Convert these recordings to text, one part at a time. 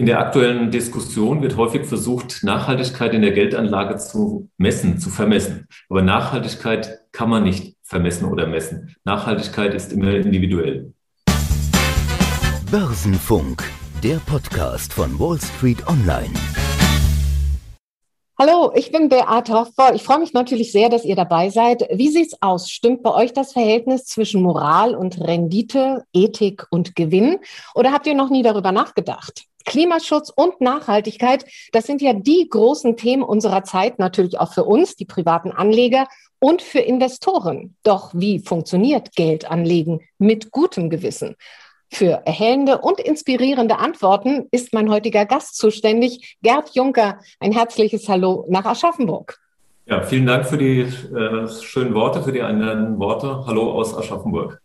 In der aktuellen Diskussion wird häufig versucht, Nachhaltigkeit in der Geldanlage zu messen, zu vermessen. Aber Nachhaltigkeit kann man nicht vermessen oder messen. Nachhaltigkeit ist immer individuell. Börsenfunk, der Podcast von Wall Street Online. Hallo, ich bin Beate Hoffbau. Ich freue mich natürlich sehr, dass ihr dabei seid. Wie sieht's aus? Stimmt bei euch das Verhältnis zwischen Moral und Rendite, Ethik und Gewinn? Oder habt ihr noch nie darüber nachgedacht? Klimaschutz und Nachhaltigkeit, das sind ja die großen Themen unserer Zeit, natürlich auch für uns, die privaten Anleger und für Investoren. Doch wie funktioniert Geld anlegen mit gutem Gewissen? Für erhellende und inspirierende Antworten ist mein heutiger Gast zuständig, Gerd Juncker. Ein herzliches Hallo nach Aschaffenburg. Ja, vielen Dank für die äh, schönen Worte, für die einleitenden Worte. Hallo aus Aschaffenburg.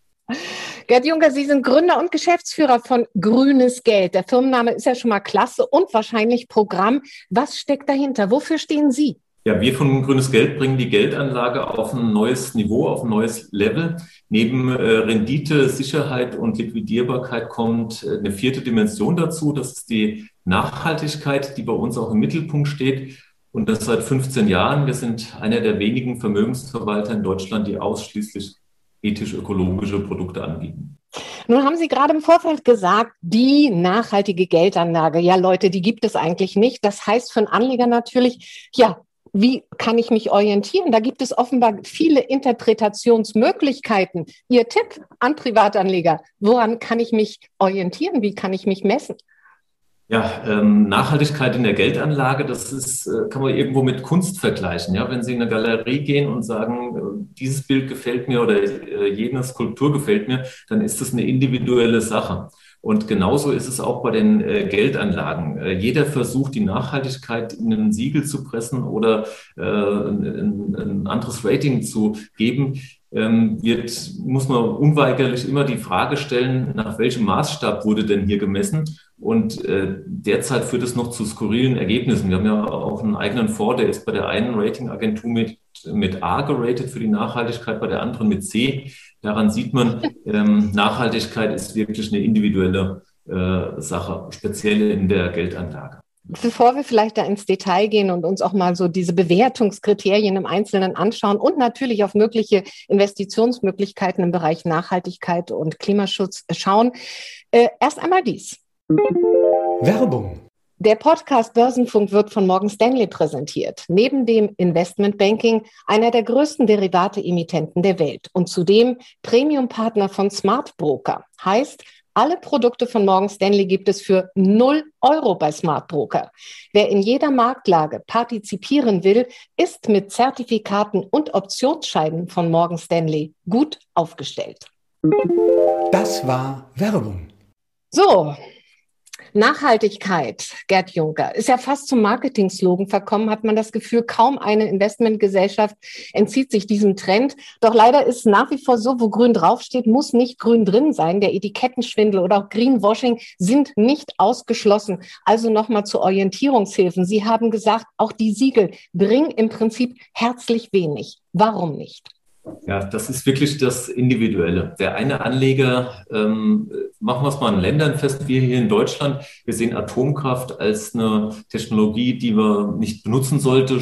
Gerd Juncker, Sie sind Gründer und Geschäftsführer von Grünes Geld. Der Firmenname ist ja schon mal klasse und wahrscheinlich Programm. Was steckt dahinter? Wofür stehen Sie? Ja, wir von Grünes Geld bringen die Geldanlage auf ein neues Niveau, auf ein neues Level. Neben äh, Rendite, Sicherheit und Liquidierbarkeit kommt äh, eine vierte Dimension dazu. Das ist die Nachhaltigkeit, die bei uns auch im Mittelpunkt steht. Und das seit 15 Jahren. Wir sind einer der wenigen Vermögensverwalter in Deutschland, die ausschließlich ethisch-ökologische Produkte anbieten. Nun haben Sie gerade im Vorfeld gesagt, die nachhaltige Geldanlage, ja Leute, die gibt es eigentlich nicht. Das heißt für einen Anleger natürlich, ja, wie kann ich mich orientieren? Da gibt es offenbar viele Interpretationsmöglichkeiten. Ihr Tipp an Privatanleger, woran kann ich mich orientieren? Wie kann ich mich messen? Ja, ähm, Nachhaltigkeit in der Geldanlage, das ist, äh, kann man irgendwo mit Kunst vergleichen. Ja, wenn Sie in eine Galerie gehen und sagen, äh, dieses Bild gefällt mir oder äh, jene Skulptur gefällt mir, dann ist das eine individuelle Sache. Und genauso ist es auch bei den äh, Geldanlagen. Äh, jeder versucht, die Nachhaltigkeit in ein Siegel zu pressen oder äh, ein, ein, anderes Rating zu geben. Ähm, wird, muss man unweigerlich immer die Frage stellen, nach welchem Maßstab wurde denn hier gemessen? Und äh, derzeit führt es noch zu skurrilen Ergebnissen. Wir haben ja auch einen eigenen Fonds, der ist bei der einen Ratingagentur mit, mit A geratet für die Nachhaltigkeit, bei der anderen mit C. Daran sieht man, ähm, Nachhaltigkeit ist wirklich eine individuelle äh, Sache, speziell in der Geldanlage. Bevor wir vielleicht da ins Detail gehen und uns auch mal so diese Bewertungskriterien im Einzelnen anschauen und natürlich auf mögliche Investitionsmöglichkeiten im Bereich Nachhaltigkeit und Klimaschutz schauen, äh, erst einmal dies. Werbung. Der Podcast Börsenfunk wird von Morgan Stanley präsentiert. Neben dem Investmentbanking einer der größten Derivate-Emittenten der Welt und zudem Premium-Partner von Smart Broker. Heißt, alle Produkte von Morgan Stanley gibt es für 0 Euro bei Smart Broker. Wer in jeder Marktlage partizipieren will, ist mit Zertifikaten und Optionsscheinen von Morgan Stanley gut aufgestellt. Das war Werbung. So, Nachhaltigkeit, Gerd Juncker, ist ja fast zum Marketing-Slogan verkommen, hat man das Gefühl, kaum eine Investmentgesellschaft entzieht sich diesem Trend. Doch leider ist nach wie vor so, wo grün draufsteht, muss nicht grün drin sein. Der Etikettenschwindel oder auch Greenwashing sind nicht ausgeschlossen. Also nochmal zu Orientierungshilfen. Sie haben gesagt, auch die Siegel bringen im Prinzip herzlich wenig. Warum nicht? Ja, das ist wirklich das Individuelle. Der eine Anleger, ähm, machen wir es mal in Ländern fest, wir hier in Deutschland, wir sehen Atomkraft als eine Technologie, die man nicht benutzen sollte,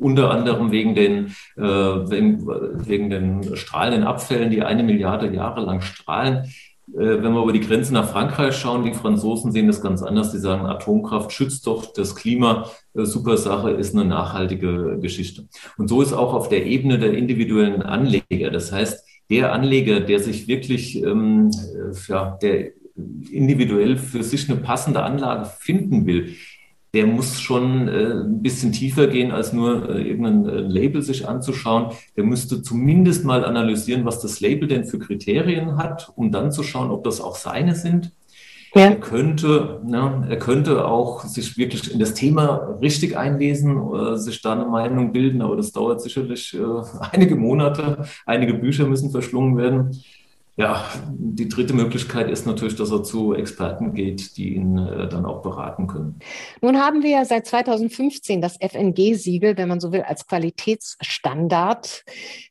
unter anderem wegen den, äh, wegen, wegen den strahlenden Abfällen, die eine Milliarde Jahre lang strahlen. Äh, wenn wir über die Grenze nach Frankreich schauen, die Franzosen sehen das ganz anders. Die sagen, Atomkraft schützt doch das Klima. Äh, super Sache ist eine nachhaltige Geschichte. Und so ist auch auf der Ebene der individuellen Anleger. Das heißt, der Anleger, der sich wirklich, ähm, äh, ja, der individuell für sich eine passende Anlage finden will, der muss schon äh, ein bisschen tiefer gehen, als nur äh, irgendein äh, Label sich anzuschauen. Der müsste zumindest mal analysieren, was das Label denn für Kriterien hat, um dann zu schauen, ob das auch seine sind. Ja. Er könnte, ne, er könnte auch sich wirklich in das Thema richtig einlesen, äh, sich da eine Meinung bilden, aber das dauert sicherlich einige Monate. Einige Bücher müssen verschlungen werden. Ja, die dritte Möglichkeit ist natürlich, dass er zu Experten geht, die ihn äh, dann auch beraten können. Nun haben wir ja seit 2015 das FNG-Siegel, wenn man so will, als Qualitätsstandard.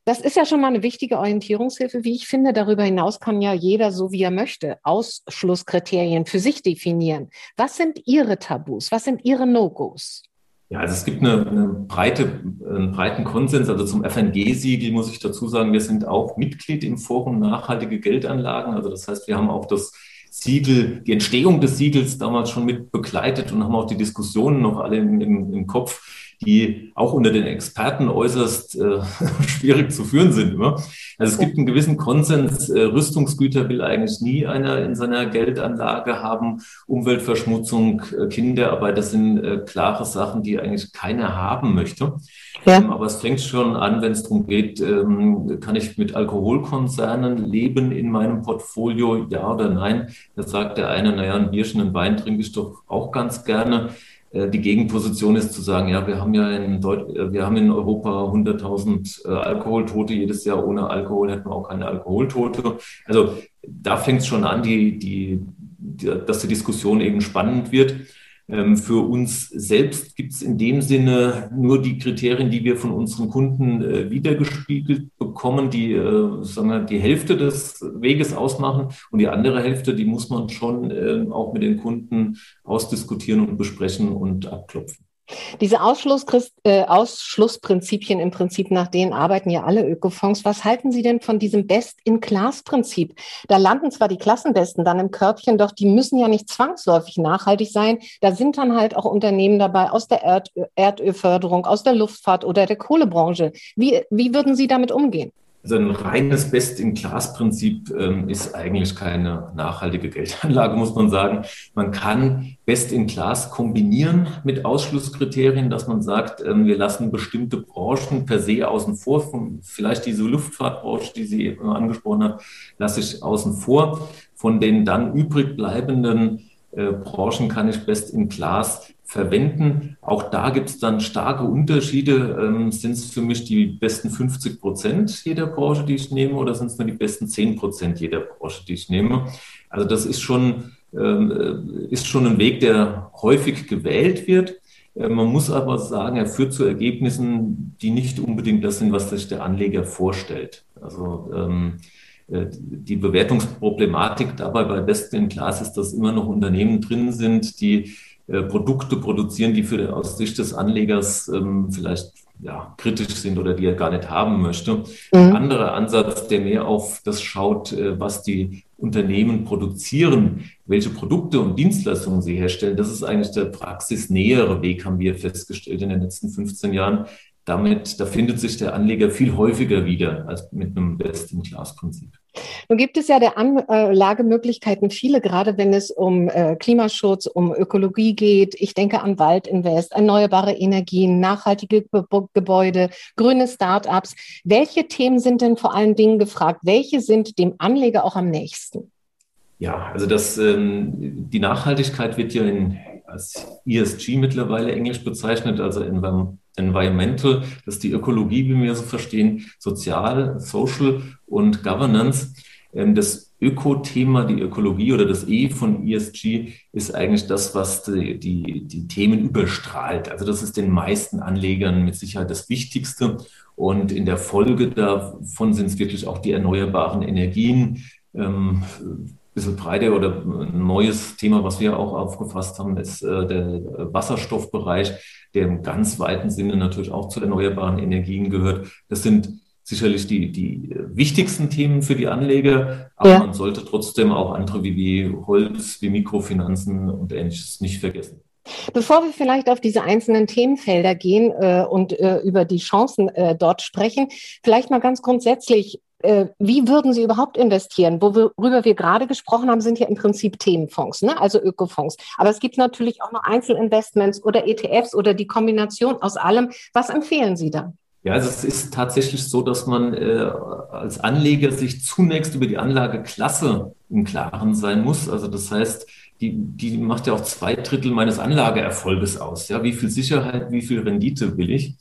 Das ist ja schon mal eine wichtige Orientierungshilfe, wie ich finde. Darüber hinaus kann ja jeder, so wie er möchte, Ausschlusskriterien für sich definieren. Was sind Ihre Tabus? Was sind Ihre No-Gos? Ja, also es gibt eine, eine breite, einen breiten Konsens. Also zum FNG-Siegel muss ich dazu sagen, wir sind auch Mitglied im Forum Nachhaltige Geldanlagen. Also das heißt, wir haben auch das Siegel, die Entstehung des Siegels damals schon mit begleitet und haben auch die Diskussionen noch alle im, im, im Kopf die auch unter den Experten äußerst äh, schwierig zu führen sind. Immer. Also es gibt einen gewissen Konsens, äh, Rüstungsgüter will eigentlich nie einer in seiner Geldanlage haben, Umweltverschmutzung, äh, Kinderarbeit, das sind äh, klare Sachen, die eigentlich keiner haben möchte. Ja. Ähm, aber es fängt schon an, wenn es darum geht, ähm, kann ich mit Alkoholkonzernen leben in meinem Portfolio, ja oder nein? Da sagt der eine, naja, ein Bierchen, ein Wein trinke ich doch auch ganz gerne. Äh, die Gegenposition ist zu sagen, ja, wir haben ja in, Deut äh, wir haben in Europa 100.000 äh, Alkoholtote jedes Jahr. Ohne Alkohol hätten wir auch keine Alkoholtote. Also da fängt es schon an, die, die, die, dass die Diskussion eben spannend wird. Ähm, für uns selbst gibt es in dem Sinne nur die Kriterien, die wir von unseren Kunden äh, wiedergespiegelt bekommen, die äh, sagen wir, die Hälfte des Weges ausmachen und die andere Hälfte, die muss man schon äh, auch mit den Kunden ausdiskutieren und besprechen und abklopfen. Diese äh, Ausschlussprinzipien im Prinzip, nach denen arbeiten ja alle Ökofonds. Was halten Sie denn von diesem Best-in-Class-Prinzip? Da landen zwar die Klassenbesten dann im Körbchen, doch die müssen ja nicht zwangsläufig nachhaltig sein. Da sind dann halt auch Unternehmen dabei aus der Erd Erdölförderung, aus der Luftfahrt oder der Kohlebranche. Wie, wie würden Sie damit umgehen? Also ein reines Best-in-Class-Prinzip ähm, ist eigentlich keine nachhaltige Geldanlage, muss man sagen. Man kann Best-in-Class kombinieren mit Ausschlusskriterien, dass man sagt, ähm, wir lassen bestimmte Branchen per se außen vor. Von, vielleicht diese Luftfahrtbranche, die Sie angesprochen haben, lasse ich außen vor. Von den dann übrig bleibenden äh, Branchen kann ich Best-in-Class verwenden. Auch da gibt es dann starke Unterschiede. Ähm, sind es für mich die besten 50 Prozent jeder Branche, die ich nehme, oder sind es nur die besten 10 Prozent jeder Branche, die ich nehme? Also das ist schon, ähm, äh, ist schon ein Weg, der häufig gewählt wird. Äh, man muss aber sagen, er führt zu Ergebnissen, die nicht unbedingt das sind, was sich der Anleger vorstellt. Also ähm, äh, die Bewertungsproblematik dabei bei Best in Class ist, dass immer noch Unternehmen drin sind, die äh, Produkte produzieren, die für, aus Sicht des Anlegers ähm, vielleicht ja, kritisch sind oder die er gar nicht haben möchte. Mhm. Ein anderer Ansatz, der mehr auf das schaut, äh, was die Unternehmen produzieren, welche Produkte und Dienstleistungen sie herstellen, das ist eigentlich der praxisnähere Weg, haben wir festgestellt in den letzten 15 Jahren. Damit, da findet sich der Anleger viel häufiger wieder als mit einem Best-in-Class-Prinzip. Nun gibt es ja der Anlagemöglichkeiten viele, gerade wenn es um äh, Klimaschutz, um Ökologie geht. Ich denke an Waldinvest, erneuerbare Energien, nachhaltige Gebäude, grüne Start-ups. Welche Themen sind denn vor allen Dingen gefragt? Welche sind dem Anleger auch am nächsten? Ja, also das, ähm, die Nachhaltigkeit wird ja in, als ESG mittlerweile englisch bezeichnet, also Environmental, das ist die Ökologie, wie wir so verstehen, Sozial, Social und Governance. Ähm, das Öko-Thema, die Ökologie oder das E von ESG ist eigentlich das, was die, die, die Themen überstrahlt. Also das ist den meisten Anlegern mit Sicherheit das Wichtigste. Und in der Folge davon sind es wirklich auch die erneuerbaren Energien. Ähm, bisschen breiter oder ein neues Thema, was wir auch aufgefasst haben, ist äh, der Wasserstoffbereich, der im ganz weiten Sinne natürlich auch zu erneuerbaren Energien gehört. Das sind sicherlich die, die wichtigsten Themen für die Anleger, aber ja. man sollte trotzdem auch andere wie, wie Holz, wie Mikrofinanzen und ähnliches nicht vergessen. Bevor wir vielleicht auf diese einzelnen Themenfelder gehen äh, und äh, über die Chancen äh, dort sprechen, vielleicht mal ganz grundsätzlich, wie würden Sie überhaupt investieren? Worüber wir gerade gesprochen haben, sind ja im Prinzip Themenfonds, ne? also Ökofonds. Aber es gibt natürlich auch noch Einzelinvestments oder ETFs oder die Kombination aus allem. Was empfehlen Sie da? Ja, also es ist tatsächlich so, dass man äh, als Anleger sich zunächst über die Anlageklasse im Klaren sein muss. Also das heißt, die, die macht ja auch zwei Drittel meines Anlageerfolges aus. Ja, wie viel Sicherheit, wie viel Rendite will ich?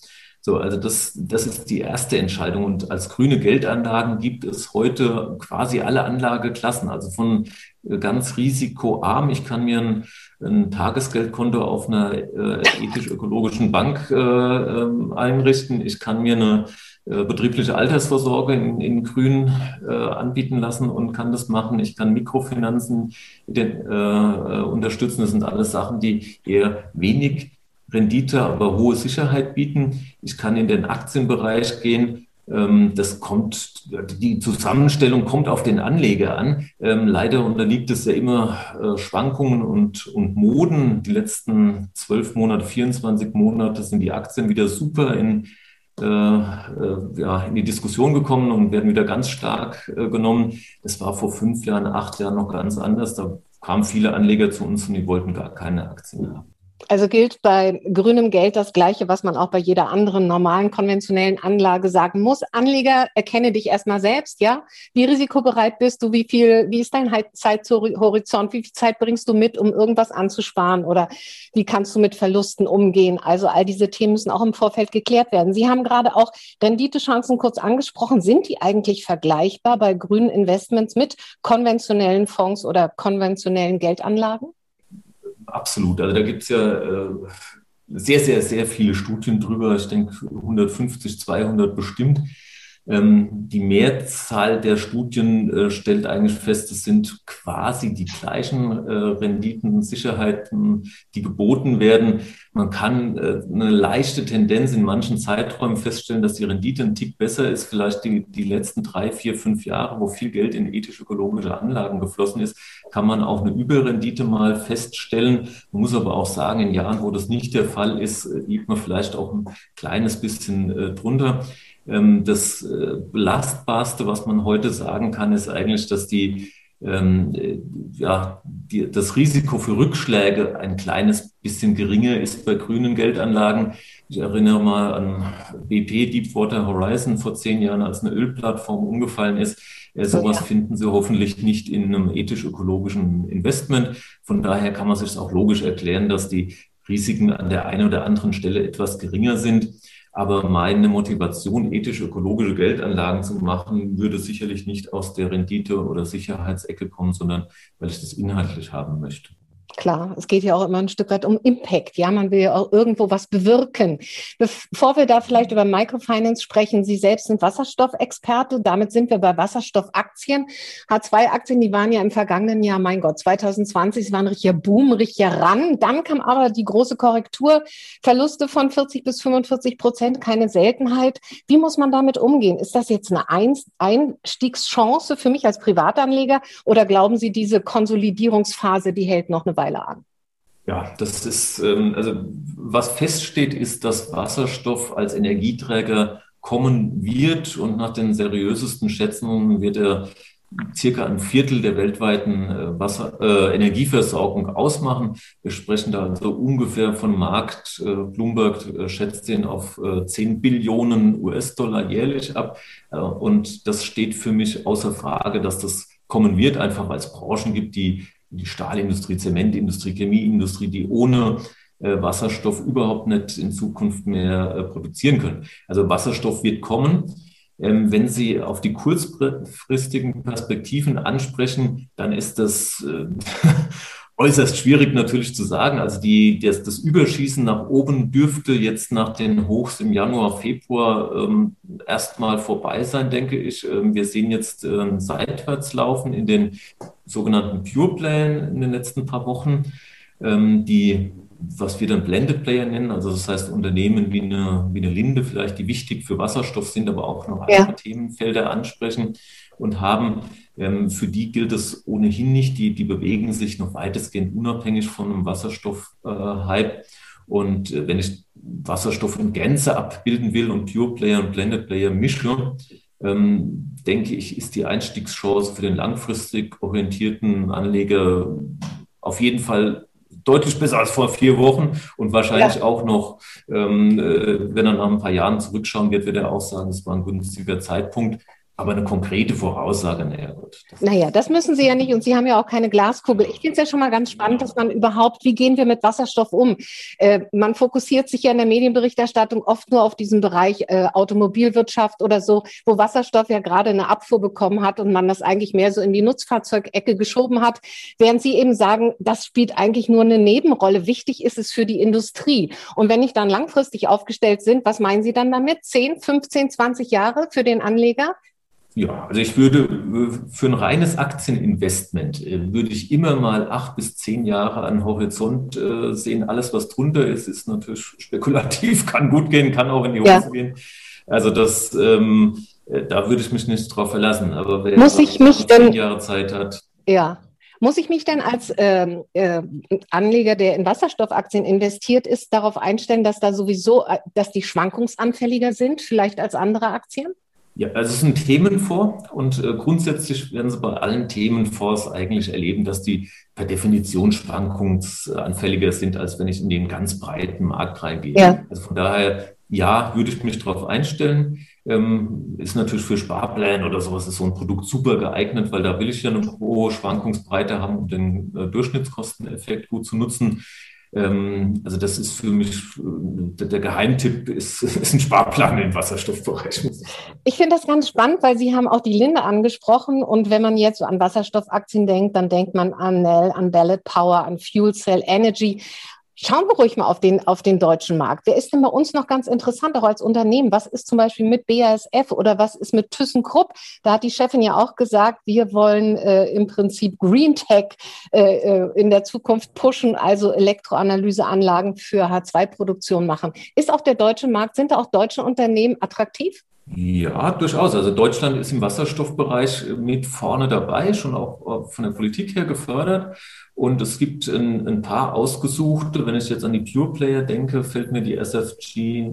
So, also das, das ist die erste Entscheidung. Und als grüne Geldanlagen gibt es heute quasi alle Anlageklassen, also von äh, ganz risikoarm. Ich kann mir ein, ein Tagesgeldkonto auf einer äh, ethisch-ökologischen Bank äh, ähm, einrichten. Ich kann mir eine äh, betriebliche Altersvorsorge in, in Grün äh, anbieten lassen und kann das machen. Ich kann Mikrofinanzen den, äh, unterstützen. Das sind alles Sachen, die eher wenig Rendite, aber hohe Sicherheit bieten. Ich kann in den Aktienbereich gehen. Ähm, das kommt, die Zusammenstellung kommt auf den Anleger an. Ähm, leider unterliegt es ja immer äh, Schwankungen und, und Moden. Die letzten zwölf Monate, 24 Monate sind die Aktien wieder super in äh, äh, ja, in die Diskussion gekommen und werden wieder ganz stark äh, genommen. Das war vor fünf Jahren, acht Jahren noch ganz anders. Da kamen viele Anleger zu uns und die wollten gar keine Aktien haben. Also gilt bei grünem Geld das Gleiche, was man auch bei jeder anderen normalen konventionellen Anlage sagen muss. Anleger, erkenne dich erstmal selbst, ja? Wie risikobereit bist du? Wie viel, wie ist dein Zeithorizont? Wie viel Zeit bringst du mit, um irgendwas anzusparen? Oder wie kannst du mit Verlusten umgehen? Also all diese Themen müssen auch im Vorfeld geklärt werden. Sie haben gerade auch Renditechancen kurz angesprochen. Sind die eigentlich vergleichbar bei grünen Investments mit konventionellen Fonds oder konventionellen Geldanlagen? Absolut. Also da gibt es ja äh, sehr, sehr, sehr viele Studien drüber. Ich denke 150, 200 bestimmt. Ähm, die Mehrzahl der Studien äh, stellt eigentlich fest, es sind quasi die gleichen äh, Renditen, Sicherheiten, die geboten werden. Man kann äh, eine leichte Tendenz in manchen Zeiträumen feststellen, dass die Rendite ein Tick besser ist. Vielleicht die, die letzten drei, vier, fünf Jahre, wo viel Geld in ethisch-ökologische Anlagen geflossen ist, kann man auch eine Überrendite mal feststellen. Man muss aber auch sagen, in Jahren, wo das nicht der Fall ist, liegt man vielleicht auch ein kleines bisschen drunter. Ähm, das äh, Belastbarste, was man heute sagen kann, ist eigentlich, dass die, ähm, äh, ja, die, das Risiko für Rückschläge ein kleines bisschen geringer ist bei grünen Geldanlagen. Ich erinnere mal an BP Deepwater Horizon vor zehn Jahren, als eine Ölplattform umgefallen ist. Äh, sowas ja. finden Sie hoffentlich nicht in einem ethisch-ökologischen Investment. Von daher kann man sich auch logisch erklären, dass die Risiken an der einen oder anderen Stelle etwas geringer sind. Aber meine Motivation, ethisch-ökologische Geldanlagen zu machen, würde sicherlich nicht aus der Rendite- oder Sicherheitsecke kommen, sondern weil ich das inhaltlich haben möchte. Klar, es geht ja auch immer ein Stück weit um Impact. Ja, man will ja auch irgendwo was bewirken. Bevor wir da vielleicht über Microfinance sprechen, Sie selbst sind Wasserstoffexperte. Damit sind wir bei Wasserstoffaktien. H2-Aktien, die waren ja im vergangenen Jahr, mein Gott, 2020, es war ein richtiger Boom, richtiger Ran. Dann kam aber die große Korrektur, Verluste von 40 bis 45 Prozent, keine Seltenheit. Wie muss man damit umgehen? Ist das jetzt eine Einstiegschance für mich als Privatanleger oder glauben Sie, diese Konsolidierungsphase, die hält noch eine Weile? Weile an. Ja, das ist, ähm, also was feststeht, ist, dass Wasserstoff als Energieträger kommen wird und nach den seriösesten Schätzungen wird er circa ein Viertel der weltweiten äh, Wasser, äh, Energieversorgung ausmachen. Wir sprechen da also ungefähr von Markt. Äh, Bloomberg äh, schätzt den auf äh, 10 Billionen US-Dollar jährlich ab. Äh, und das steht für mich außer Frage, dass das kommen wird, einfach weil es Branchen gibt, die die Stahlindustrie, Zementindustrie, Chemieindustrie, die ohne äh, Wasserstoff überhaupt nicht in Zukunft mehr äh, produzieren können. Also Wasserstoff wird kommen. Ähm, wenn Sie auf die kurzfristigen Perspektiven ansprechen, dann ist das äh, äußerst schwierig natürlich zu sagen. Also die, das, das Überschießen nach oben dürfte jetzt nach den Hochs im Januar, Februar ähm, erstmal vorbei sein, denke ich. Ähm, wir sehen jetzt ähm, Seitwärtslaufen in den sogenannten Pure Playern in den letzten paar Wochen, ähm, die was wir dann Blended Player nennen, also das heißt Unternehmen wie eine, wie eine Linde vielleicht, die wichtig für Wasserstoff sind, aber auch noch andere ja. Themenfelder ansprechen und haben ähm, für die gilt es ohnehin nicht. Die, die bewegen sich noch weitestgehend unabhängig von einem Wasserstoff-Hype. Äh, und äh, wenn ich Wasserstoff in Gänze abbilden will und Pure Player und Blended Player mische, ähm, denke ich, ist die Einstiegschance für den langfristig orientierten Anleger auf jeden Fall deutlich besser als vor vier Wochen und wahrscheinlich ja. auch noch, ähm, äh, wenn er nach ein paar Jahren zurückschauen wird, wird er auch sagen, es war ein günstiger Zeitpunkt. Aber eine konkrete Voraussage, naja, gut. Das naja, das müssen Sie ja nicht und Sie haben ja auch keine Glaskugel. Ich finde es ja schon mal ganz spannend, dass man überhaupt, wie gehen wir mit Wasserstoff um? Äh, man fokussiert sich ja in der Medienberichterstattung oft nur auf diesen Bereich äh, Automobilwirtschaft oder so, wo Wasserstoff ja gerade eine Abfuhr bekommen hat und man das eigentlich mehr so in die Nutzfahrzeugecke geschoben hat, während Sie eben sagen, das spielt eigentlich nur eine Nebenrolle. Wichtig ist es für die Industrie. Und wenn ich dann langfristig aufgestellt sind, was meinen Sie dann damit? 10, 15, 20 Jahre für den Anleger? Ja, also ich würde äh, für ein reines Aktieninvestment äh, würde ich immer mal acht bis zehn Jahre an Horizont äh, sehen. Alles, was drunter ist, ist natürlich spekulativ, kann gut gehen, kann auch in die Hose ja. gehen. Also das, ähm, da würde ich mich nicht drauf verlassen. Aber wer Muss ich mich zehn Jahre Zeit hat. Ja. Muss ich mich denn als ähm, äh, Anleger, der in Wasserstoffaktien investiert ist, darauf einstellen, dass da sowieso, dass die schwankungsanfälliger sind, vielleicht als andere Aktien? Ja, also es ist ein Themenfonds und äh, grundsätzlich werden Sie bei allen Themenfonds eigentlich erleben, dass die per Definition schwankungsanfälliger sind, als wenn ich in den ganz breiten Markt reingehe. Ja. Also von daher, ja, würde ich mich darauf einstellen. Ähm, ist natürlich für Sparpläne oder sowas ist so ein Produkt super geeignet, weil da will ich ja eine hohe Schwankungsbreite haben, um den äh, Durchschnittskosteneffekt gut zu nutzen. Ähm, also das ist für mich, der Geheimtipp ist, ist ein Sparplan im Wasserstoffbereich. Ich finde das ganz spannend, weil Sie haben auch die Linde angesprochen und wenn man jetzt so an Wasserstoffaktien denkt, dann denkt man an Nell, an Ballot Power, an Fuel Cell Energy. Schauen wir ruhig mal auf den, auf den deutschen Markt. Wer ist denn bei uns noch ganz interessant, auch als Unternehmen? Was ist zum Beispiel mit BASF oder was ist mit ThyssenKrupp? Da hat die Chefin ja auch gesagt, wir wollen äh, im Prinzip Green Tech äh, äh in der Zukunft pushen, also Elektroanalyseanlagen für H2-Produktion machen. Ist auch der deutsche Markt, sind da auch deutsche Unternehmen attraktiv? Ja, durchaus. Also Deutschland ist im Wasserstoffbereich mit vorne dabei, schon auch von der Politik her gefördert. Und es gibt ein, ein paar ausgesuchte, wenn ich jetzt an die Pure Player denke, fällt mir die SFG,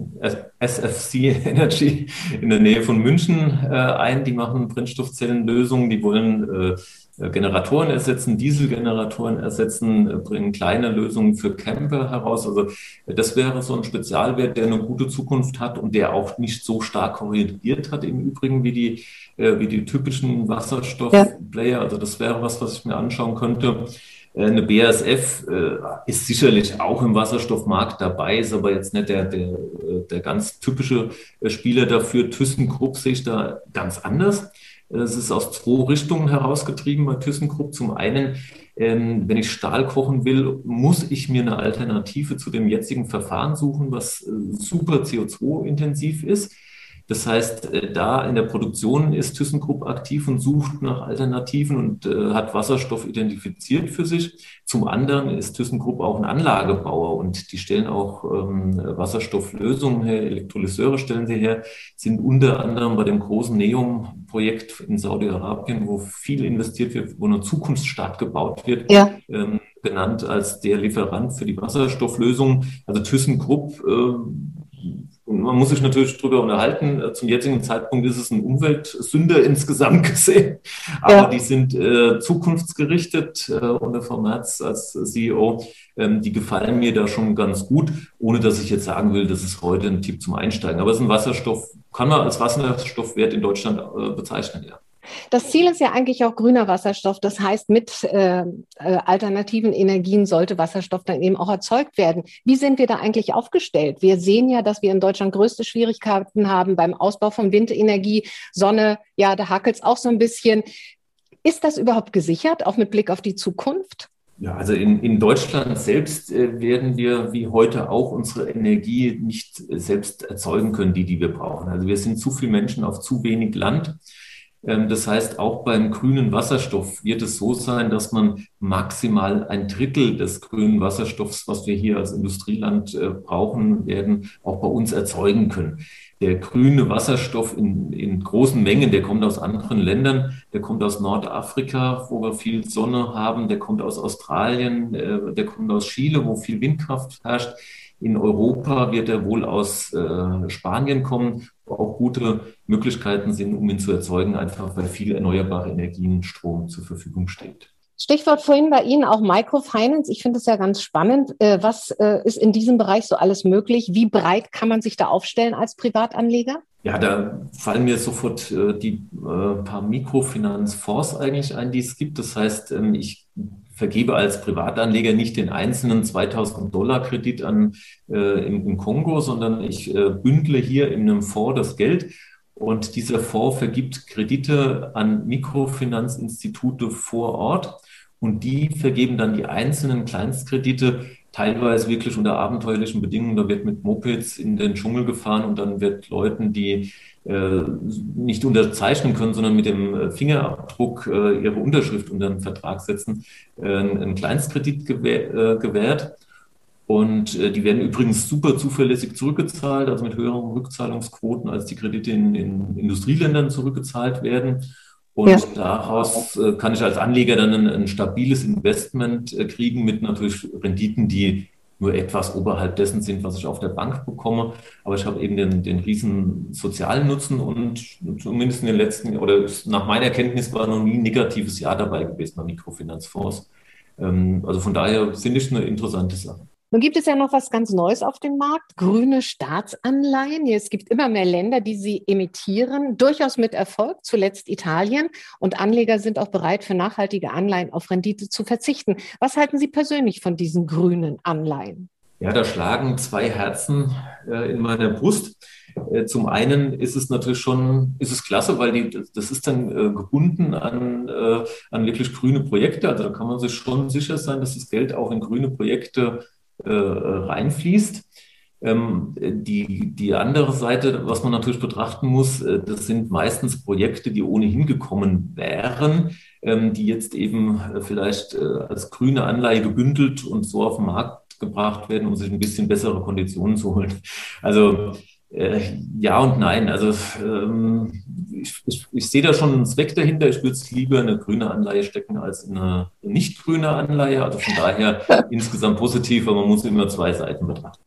SFC Energy in der Nähe von München äh, ein. Die machen Brennstoffzellenlösungen, die wollen äh, äh, Generatoren ersetzen, Dieselgeneratoren ersetzen, äh, bringen kleine Lösungen für Camper heraus. Also äh, das wäre so ein Spezialwert, der eine gute Zukunft hat und der auch nicht so stark korrigiert hat im Übrigen wie die, wie die typischen Wasserstoffplayer. Ja. Also das wäre was, was ich mir anschauen könnte. Eine BASF ist sicherlich auch im Wasserstoffmarkt dabei, ist aber jetzt nicht der, der, der ganz typische Spieler dafür. ThyssenKrupp sehe ich da ganz anders. Es ist aus zwei Richtungen herausgetrieben bei ThyssenKrupp. Zum einen, ähm, wenn ich Stahl kochen will, muss ich mir eine Alternative zu dem jetzigen Verfahren suchen, was äh, super CO2-intensiv ist. Das heißt, äh, da in der Produktion ist ThyssenKrupp aktiv und sucht nach Alternativen und äh, hat Wasserstoff identifiziert für sich. Zum anderen ist ThyssenKrupp auch ein Anlagebauer und die stellen auch ähm, Wasserstofflösungen her, Elektrolyseure stellen sie her, sind unter anderem bei dem großen NEOM-Projekt in Saudi-Arabien, wo viel investiert wird, wo eine Zukunftsstadt gebaut wird, ja. ähm, benannt als der Lieferant für die Wasserstofflösung. Also ThyssenKrupp äh, man muss sich natürlich darüber unterhalten. Zum jetzigen Zeitpunkt ist es ein Umweltsünder insgesamt gesehen. Aber ja. die sind äh, zukunftsgerichtet äh, und Frau Merz als CEO, ähm, die gefallen mir da schon ganz gut, ohne dass ich jetzt sagen will, das ist heute ein Tipp zum Einsteigen. Aber es ist ein Wasserstoff, kann man als Wasserstoffwert in Deutschland äh, bezeichnen, ja. Das Ziel ist ja eigentlich auch grüner Wasserstoff. Das heißt, mit äh, äh, alternativen Energien sollte Wasserstoff dann eben auch erzeugt werden. Wie sind wir da eigentlich aufgestellt? Wir sehen ja, dass wir in Deutschland größte Schwierigkeiten haben beim Ausbau von Windenergie, Sonne. Ja, da hakelt es auch so ein bisschen. Ist das überhaupt gesichert, auch mit Blick auf die Zukunft? Ja, also in, in Deutschland selbst äh, werden wir wie heute auch unsere Energie nicht selbst erzeugen können, die, die wir brauchen. Also wir sind zu viele Menschen auf zu wenig Land. Ähm, das heißt, auch beim grünen Wasserstoff wird es so sein, dass man maximal ein Drittel des grünen Wasserstoffs, was wir hier als Industrieland äh, brauchen werden, auch bei uns erzeugen können. Der grüne Wasserstoff in, in großen Mengen, der kommt aus anderen Ländern, der kommt aus Nordafrika, wo wir viel Sonne haben, der kommt aus Australien, äh, der kommt aus Chile, wo viel Windkraft herrscht. In Europa wird er wohl aus äh, Spanien kommen, wo auch gute Möglichkeiten sind, um ihn zu erzeugen, einfach weil viel erneuerbare Energienstrom zur Verfügung steht. Stichwort vorhin bei Ihnen auch Microfinance. Ich finde es ja ganz spannend. Äh, was äh, ist in diesem Bereich so alles möglich? Wie breit kann man sich da aufstellen als Privatanleger? Ja, da fallen mir sofort äh, die paar Mikrofinanzfonds eigentlich ein, die es gibt. Das heißt, ähm, ich vergebe als Privatanleger nicht den einzelnen 2000 Dollar Kredit an äh, im, im, Kongo, sondern ich äh, bündle hier in einem Fonds das Geld. Und dieser Fonds vergibt Kredite an Mikrofinanzinstitute vor Ort. Und die vergeben dann die einzelnen Kleinstkredite teilweise wirklich unter abenteuerlichen Bedingungen. Da wird mit Mopeds in den Dschungel gefahren und dann wird Leuten, die nicht unterzeichnen können, sondern mit dem äh, Fingerabdruck äh, ihre Unterschrift unter einen Vertrag setzen, äh, einen Kleinstkredit gewähr, äh, gewährt. Und äh, die werden übrigens super zuverlässig zurückgezahlt, also mit höheren Rückzahlungsquoten, als die Kredite in, in Industrieländern zurückgezahlt werden. Und ja. daraus äh, kann ich als Anleger dann ein, ein stabiles Investment äh, kriegen mit natürlich Renditen, die nur etwas oberhalb dessen sind, was ich auf der Bank bekomme. Aber ich habe eben den, den riesen sozialen Nutzen und zumindest in den letzten, oder nach meiner Kenntnis war noch nie ein negatives Jahr dabei gewesen bei Mikrofinanzfonds. Ähm, also von daher finde ich es eine interessante Sache. Nun gibt es ja noch was ganz Neues auf dem Markt, grüne Staatsanleihen. Es gibt immer mehr Länder, die sie emittieren, durchaus mit Erfolg, zuletzt Italien. Und Anleger sind auch bereit, für nachhaltige Anleihen auf Rendite zu verzichten. Was halten Sie persönlich von diesen grünen Anleihen? Ja, da schlagen zwei Herzen äh, in meiner Brust. Äh, zum einen ist es natürlich schon, ist es klasse, weil die, das ist dann äh, gebunden an, an wirklich grüne Projekte. Also da kann man sich schon sicher sein, dass das Geld auch in grüne Projekte äh, reinfließt. Ähm, die, die andere Seite, was man natürlich betrachten muss, äh, das sind meistens Projekte, die ohnehin gekommen wären, ähm, die jetzt eben äh, vielleicht äh, als grüne Anleihe gebündelt und so auf den Markt gebracht werden, um sich ein bisschen bessere Konditionen zu holen. Also äh, ja und nein. Also ähm, ich, ich, ich, sehe da schon einen Zweck dahinter. Ich würde es lieber in eine grüne Anleihe stecken als in eine nicht grüne Anleihe. Also von daher insgesamt positiv, aber man muss immer zwei Seiten betrachten.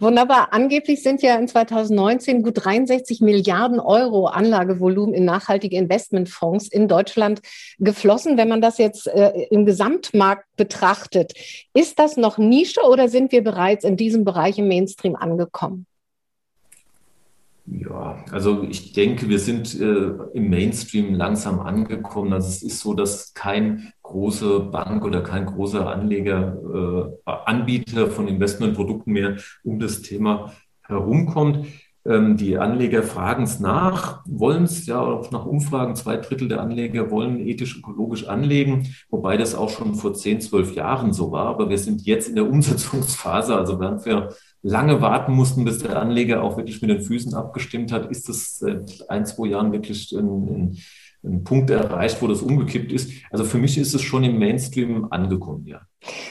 Wunderbar. Angeblich sind ja in 2019 gut 63 Milliarden Euro Anlagevolumen in nachhaltige Investmentfonds in Deutschland geflossen. Wenn man das jetzt äh, im Gesamtmarkt betrachtet, ist das noch Nische oder sind wir bereits in diesem Bereich im Mainstream angekommen? Ja, also ich denke, wir sind äh, im Mainstream langsam angekommen. Also es ist so, dass kein große Bank oder kein großer Anleger, äh, Anbieter von Investmentprodukten mehr um das Thema herumkommt. Ähm, die Anleger fragen es nach, wollen es ja auch nach Umfragen, zwei Drittel der Anleger wollen ethisch-ökologisch anlegen, wobei das auch schon vor zehn, zwölf Jahren so war. Aber wir sind jetzt in der Umsetzungsphase, also während wir lange warten mussten, bis der Anleger auch wirklich mit den Füßen abgestimmt hat, ist das seit ein, zwei Jahren wirklich ein, ein, ein Punkt erreicht, wo das umgekippt ist. Also für mich ist es schon im Mainstream angekommen, ja.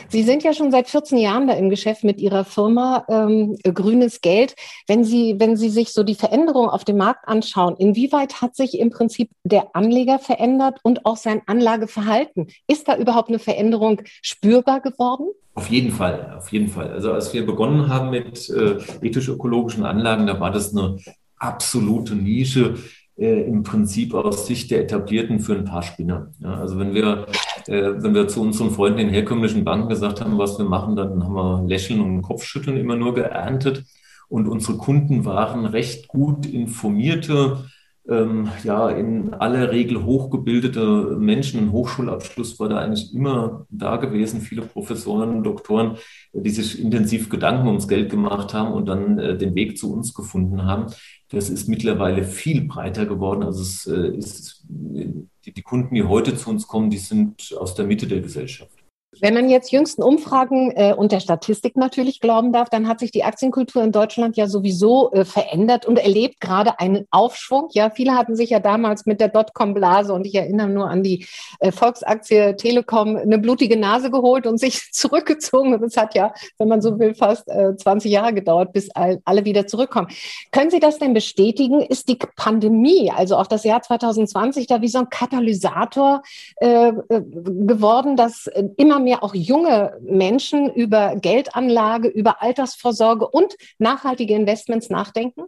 Sie sind ja schon seit 14 Jahren da im Geschäft mit Ihrer Firma ähm, Grünes Geld. Wenn Sie, wenn Sie sich so die Veränderung auf dem Markt anschauen, inwieweit hat sich im Prinzip der Anleger verändert und auch sein Anlageverhalten? Ist da überhaupt eine Veränderung spürbar geworden? Auf jeden Fall, auf jeden Fall. Also als wir begonnen haben mit äh, ethisch-ökologischen Anlagen, da war das eine absolute Nische äh, im Prinzip aus Sicht der Etablierten für ein paar Spinner. Ja, also wenn wir, äh, wenn wir zu unseren Freunden in herkömmlichen Banken gesagt haben, was wir machen, dann haben wir Lächeln und Kopfschütteln immer nur geerntet. Und unsere Kunden waren recht gut informierte, ähm, ja, in aller Regel hochgebildete Menschen. Ein Hochschulabschluss war da eigentlich immer da gewesen. Viele Professoren, Doktoren, die sich intensiv Gedanken ums Geld gemacht haben und dann äh, den Weg zu uns gefunden haben. Das ist mittlerweile viel breiter geworden. Also es äh, ist, die, die Kunden, die heute zu uns kommen, die sind aus der Mitte der Gesellschaft. Wenn man jetzt jüngsten Umfragen äh, und der Statistik natürlich glauben darf, dann hat sich die Aktienkultur in Deutschland ja sowieso äh, verändert und erlebt gerade einen Aufschwung. Ja, viele hatten sich ja damals mit der Dotcom-Blase und ich erinnere nur an die äh, Volksaktie Telekom eine blutige Nase geholt und sich zurückgezogen. Und es hat ja, wenn man so will, fast äh, 20 Jahre gedauert, bis all, alle wieder zurückkommen. Können Sie das denn bestätigen? Ist die Pandemie, also auch das Jahr 2020, da wie so ein Katalysator äh, äh geworden, dass äh, immer mehr auch junge Menschen über Geldanlage, über Altersvorsorge und nachhaltige Investments nachdenken?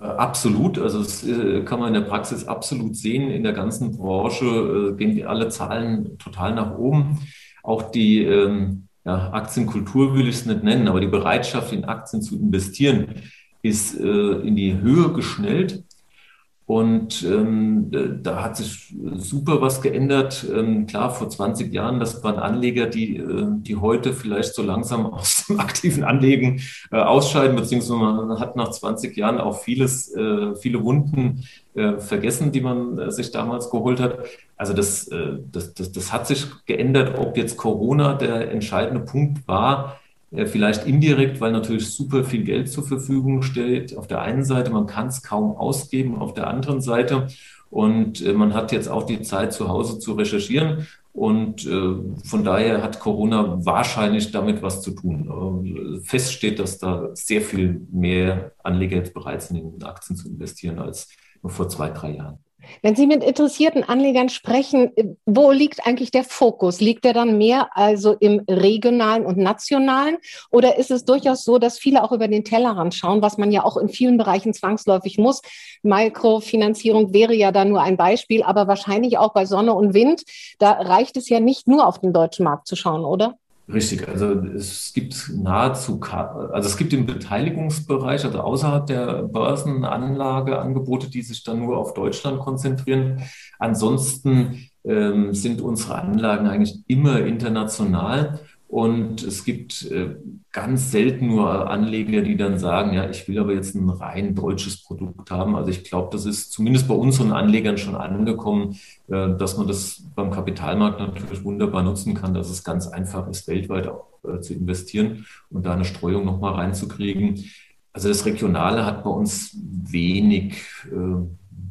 Äh, absolut, also das äh, kann man in der Praxis absolut sehen. In der ganzen Branche äh, gehen alle Zahlen total nach oben. Auch die ähm, ja, Aktienkultur will ich es nicht nennen, aber die Bereitschaft, in Aktien zu investieren, ist in die Höhe geschnellt. Und ähm, da hat sich super was geändert. Ähm, klar, vor 20 Jahren, das waren Anleger, die, äh, die heute vielleicht so langsam aus dem aktiven Anlegen äh, ausscheiden, beziehungsweise man hat nach 20 Jahren auch vieles, äh, viele Wunden äh, vergessen, die man äh, sich damals geholt hat. Also das, äh, das, das, das hat sich geändert, ob jetzt Corona der entscheidende Punkt war, vielleicht indirekt, weil natürlich super viel Geld zur Verfügung steht. Auf der einen Seite, man kann es kaum ausgeben, auf der anderen Seite. Und äh, man hat jetzt auch die Zeit, zu Hause zu recherchieren. Und äh, von daher hat Corona wahrscheinlich damit was zu tun. Fest steht, dass da sehr viel mehr Anleger jetzt bereit sind, in Aktien zu investieren als vor zwei, drei Jahren. Wenn Sie mit interessierten Anlegern sprechen, wo liegt eigentlich der Fokus? Liegt der dann mehr also im regionalen und nationalen? Oder ist es durchaus so, dass viele auch über den Tellerrand schauen, was man ja auch in vielen Bereichen zwangsläufig muss? Mikrofinanzierung wäre ja da nur ein Beispiel, aber wahrscheinlich auch bei Sonne und Wind. Da reicht es ja nicht nur auf den deutschen Markt zu schauen, oder? Richtig, also es gibt nahezu, also es gibt im Beteiligungsbereich, also außerhalb der Börsenanlageangebote, die sich dann nur auf Deutschland konzentrieren. Ansonsten ähm, sind unsere Anlagen eigentlich immer international. Und es gibt äh, ganz selten nur Anleger, die dann sagen, ja, ich will aber jetzt ein rein deutsches Produkt haben. Also ich glaube, das ist zumindest bei unseren Anlegern schon angekommen, äh, dass man das beim Kapitalmarkt natürlich wunderbar nutzen kann, dass es ganz einfach ist, weltweit auch äh, zu investieren und da eine Streuung nochmal reinzukriegen. Also das Regionale hat bei uns wenig,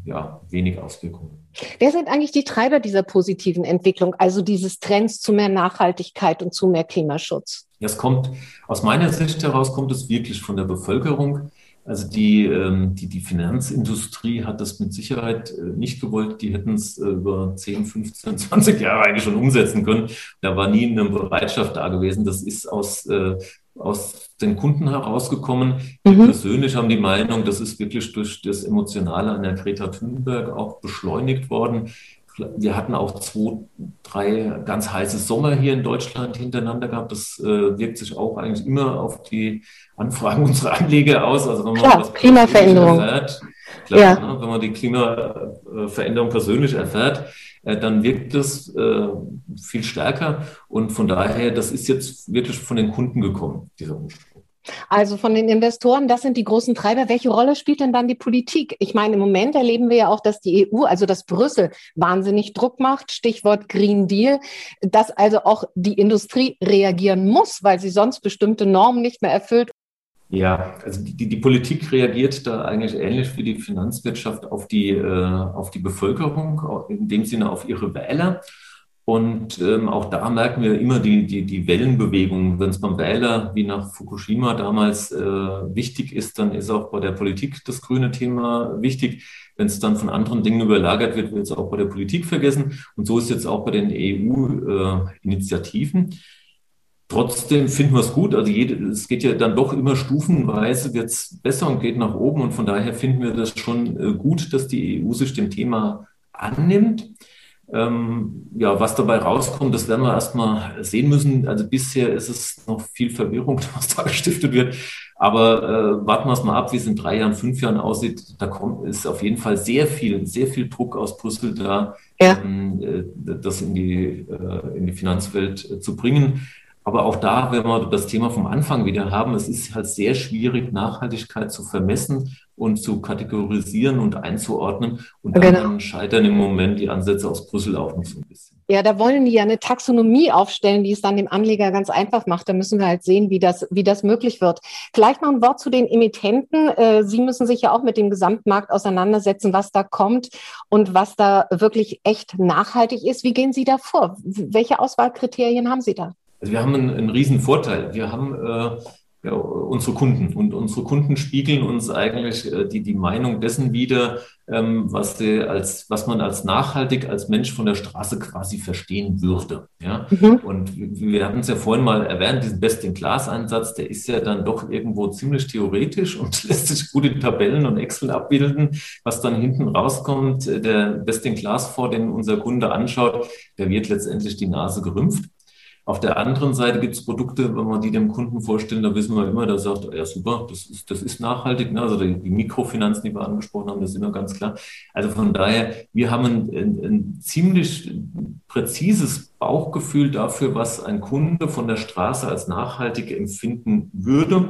ja, wenig Auswirkungen. Wer sind eigentlich die Treiber dieser positiven Entwicklung, also dieses Trends zu mehr Nachhaltigkeit und zu mehr Klimaschutz? Das kommt, aus meiner Sicht heraus kommt es wirklich von der Bevölkerung. Also die, ähm, die, die Finanzindustrie hat das mit Sicherheit äh, nicht gewollt. Die hätten es äh, über 10, 15, 20 Jahre eigentlich schon umsetzen können. Da war nie eine Bereitschaft da gewesen. Das ist aus, äh, aus den Kunden herausgekommen. Mhm. persönlich haben die Meinung, das ist wirklich durch das Emotionale an der Greta Thunberg auch beschleunigt worden. Wir hatten auch zwei, drei ganz heiße Sommer hier in Deutschland hintereinander gehabt. Das äh, wirkt sich auch eigentlich immer auf die Anfragen unserer Anleger aus. Also wenn man Klar, Klimaveränderung. Erfährt, klar, ja. ne, wenn man die Klimaveränderung persönlich erfährt, äh, dann wirkt es äh, viel stärker. Und von daher, das ist jetzt wirklich von den Kunden gekommen, dieser Umsprung. Also von den Investoren, das sind die großen Treiber. Welche Rolle spielt denn dann die Politik? Ich meine, im Moment erleben wir ja auch, dass die EU, also dass Brüssel wahnsinnig Druck macht, Stichwort Green Deal, dass also auch die Industrie reagieren muss, weil sie sonst bestimmte Normen nicht mehr erfüllt. Ja, also die, die Politik reagiert da eigentlich ähnlich wie die Finanzwirtschaft auf die, äh, auf die Bevölkerung, in dem Sinne auf ihre Wähler. Und ähm, auch da merken wir immer die, die, die Wellenbewegung. Wenn es beim Wähler wie nach Fukushima damals äh, wichtig ist, dann ist auch bei der Politik das grüne Thema wichtig. Wenn es dann von anderen Dingen überlagert wird, wird es auch bei der Politik vergessen. Und so ist jetzt auch bei den EU-Initiativen. Äh, Trotzdem finden wir es gut. Also jede, es geht ja dann doch immer stufenweise, wird es besser und geht nach oben. Und von daher finden wir das schon äh, gut, dass die EU sich dem Thema annimmt. Ähm, ja, was dabei rauskommt, das werden wir erstmal sehen müssen. Also bisher ist es noch viel Verwirrung, was da gestiftet wird. Aber äh, warten wir es mal ab, wie es in drei Jahren, fünf Jahren aussieht. Da kommt, ist auf jeden Fall sehr viel, sehr viel Druck aus Brüssel da, ja. ähm, äh, das in die, äh, in die Finanzwelt äh, zu bringen. Aber auch da, wenn wir das Thema vom Anfang wieder haben, es ist halt sehr schwierig, Nachhaltigkeit zu vermessen und zu kategorisieren und einzuordnen. Und dann genau. scheitern im Moment die Ansätze aus Brüssel auch noch so ein bisschen. Ja, da wollen die ja eine Taxonomie aufstellen, die es dann dem Anleger ganz einfach macht. Da müssen wir halt sehen, wie das, wie das möglich wird. Vielleicht noch ein Wort zu den Emittenten. Äh, Sie müssen sich ja auch mit dem Gesamtmarkt auseinandersetzen, was da kommt und was da wirklich echt nachhaltig ist. Wie gehen Sie da vor? Welche Auswahlkriterien haben Sie da? Also wir haben einen, einen riesen Vorteil. Wir haben äh, ja, unsere Kunden und unsere Kunden spiegeln uns eigentlich äh, die, die Meinung dessen wider, ähm, was, die als, was man als nachhaltig als Mensch von der Straße quasi verstehen würde. Ja? Mhm. Und wir hatten es ja vorhin mal erwähnt, diesen Best-in-Class-Einsatz, der ist ja dann doch irgendwo ziemlich theoretisch und lässt sich gut in Tabellen und Excel abbilden. Was dann hinten rauskommt, der Best-in-Class vor, den unser Kunde anschaut, der wird letztendlich die Nase gerümpft. Auf der anderen Seite gibt es Produkte, wenn man die dem Kunden vorstellen, da wissen wir immer, da sagt ja super, das ist, das ist nachhaltig. Ne? Also die, die Mikrofinanzen, die wir angesprochen haben, das ist immer ganz klar. Also von daher, wir haben ein, ein, ein ziemlich präzises Bauchgefühl dafür, was ein Kunde von der Straße als nachhaltig empfinden würde.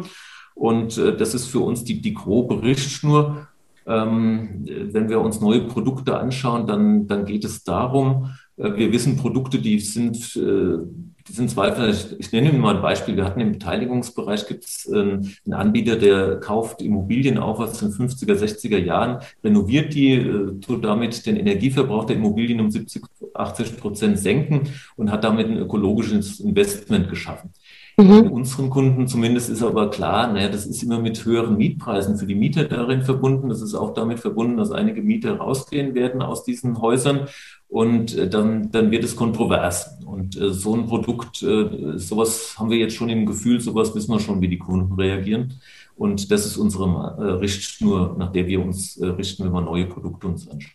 Und äh, das ist für uns die, die grobe Richtschnur. Ähm, wenn wir uns neue Produkte anschauen, dann, dann geht es darum, äh, wir wissen Produkte, die sind, äh, die sind zweifelhaft. Ich nenne Ihnen mal ein Beispiel. Wir hatten im Beteiligungsbereich gibt es ähm, einen Anbieter, der kauft Immobilien auf aus den 50er, 60er Jahren, renoviert die, äh, tut damit den Energieverbrauch der Immobilien um 70, 80 Prozent senken und hat damit ein ökologisches Investment geschaffen. Mhm. Unseren Kunden zumindest ist aber klar, naja, das ist immer mit höheren Mietpreisen für die Mieter darin verbunden. Das ist auch damit verbunden, dass einige Mieter rausgehen werden aus diesen Häusern und äh, dann, dann wird es kontrovers. Und äh, so ein Produkt, äh, sowas haben wir jetzt schon im Gefühl, sowas wissen wir schon, wie die Kunden reagieren. Und das ist unsere äh, Richtschnur, nach der wir uns äh, richten, wenn wir neue Produkte uns anschauen.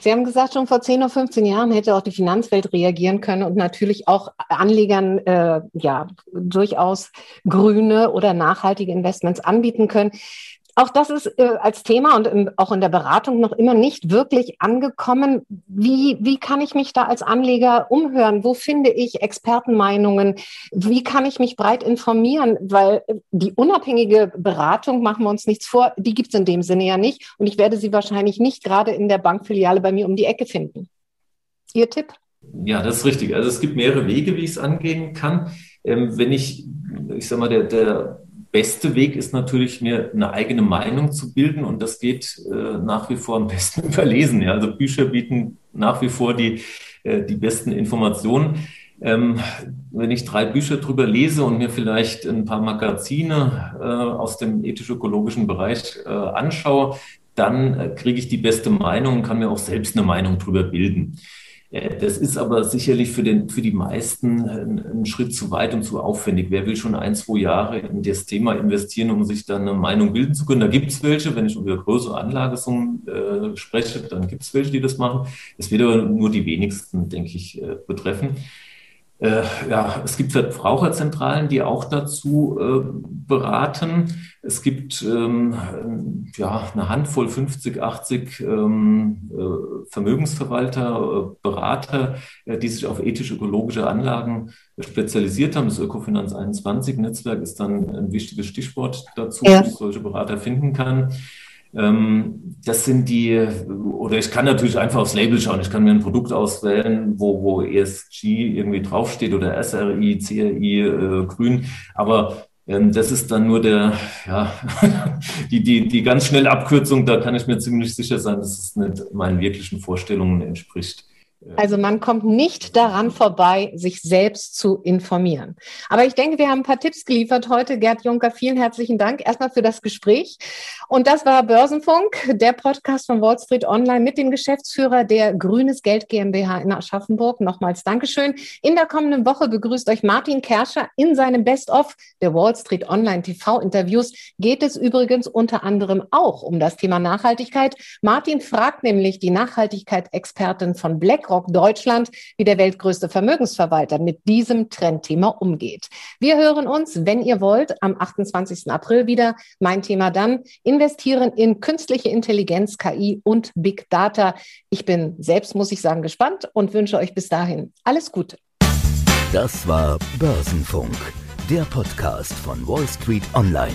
Sie haben gesagt, schon vor 10 oder 15 Jahren hätte auch die Finanzwelt reagieren können und natürlich auch Anlegern äh, ja durchaus grüne oder nachhaltige Investments anbieten können. Auch das ist äh, als Thema und in, auch in der Beratung noch immer nicht wirklich angekommen. Wie, wie kann ich mich da als Anleger umhören? Wo finde ich Expertenmeinungen? Wie kann ich mich breit informieren? Weil äh, die unabhängige Beratung, machen wir uns nichts vor, die gibt es in dem Sinne ja nicht. Und ich werde sie wahrscheinlich nicht gerade in der Bankfiliale bei mir um die Ecke finden. Ihr Tipp? Ja, das ist richtig. Also es gibt mehrere Wege, wie ich es angehen kann. Ähm, wenn ich, ich sag mal, der, der beste Weg ist natürlich, mir eine eigene Meinung zu bilden und das geht äh, nach wie vor am besten überlesen. Ja. Also Bücher bieten nach wie vor die, äh, die besten Informationen. Ähm, wenn ich drei Bücher drüber lese und mir vielleicht ein paar Magazine äh, aus dem ethisch-ökologischen Bereich äh, anschaue, dann äh, kriege ich die beste Meinung und kann mir auch selbst eine Meinung drüber bilden. Das ist aber sicherlich für, den, für die meisten ein, ein, Schritt zu weit und zu aufwendig. Wer will schon ein, zwei Jahre in das Thema investieren, um sich dann eine Meinung bilden zu können? Da gibt es welche. Wenn ich über größere Anlagesummen äh, spreche, dann gibt es welche, die das machen. Es wird aber nur die wenigsten, denke ich, äh, betreffen. Äh, ja, es gibt Verbraucherzentralen, die auch dazu äh, beraten. Es gibt ähm, ja, eine Handvoll, 50, 80 ähm, äh, Vermögensverwalter, äh, Berater, äh, die sich auf ethisch-ökologische Anlagen spezialisiert haben. Das Ökofinanz 21 Netzwerk ist dann ein wichtiges Stichwort dazu, ja. dass solche Berater finden kann. Ähm, das sind die, oder ich kann natürlich einfach aufs Label schauen. Ich kann mir ein Produkt auswählen, wo, wo ESG irgendwie draufsteht oder SRI, CRI, äh, grün. Aber ähm, das ist dann nur der, ja, die, die, die ganz schnelle Abkürzung. Da kann ich mir ziemlich sicher sein, dass es nicht meinen wirklichen Vorstellungen entspricht. Also man kommt nicht daran vorbei, sich selbst zu informieren. Aber ich denke, wir haben ein paar Tipps geliefert heute. Gerd Juncker, vielen herzlichen Dank erstmal für das Gespräch. Und das war Börsenfunk, der Podcast von Wall Street Online mit dem Geschäftsführer der Grünes Geld GmbH in Aschaffenburg. Nochmals Dankeschön. In der kommenden Woche begrüßt euch Martin Kerscher in seinem Best-of der Wall Street Online TV-Interviews. Geht es übrigens unter anderem auch um das Thema Nachhaltigkeit. Martin fragt nämlich die Nachhaltigkeit-Expertin von BlackRock, BlackRock Deutschland, wie der weltgrößte Vermögensverwalter mit diesem Trendthema umgeht. Wir hören uns, wenn ihr wollt, am 28. April wieder. Mein Thema dann, investieren in künstliche Intelligenz, KI und Big Data. Ich bin selbst, muss ich sagen, gespannt und wünsche euch bis dahin alles Gute. Das war Börsenfunk, der Podcast von Wall Street Online.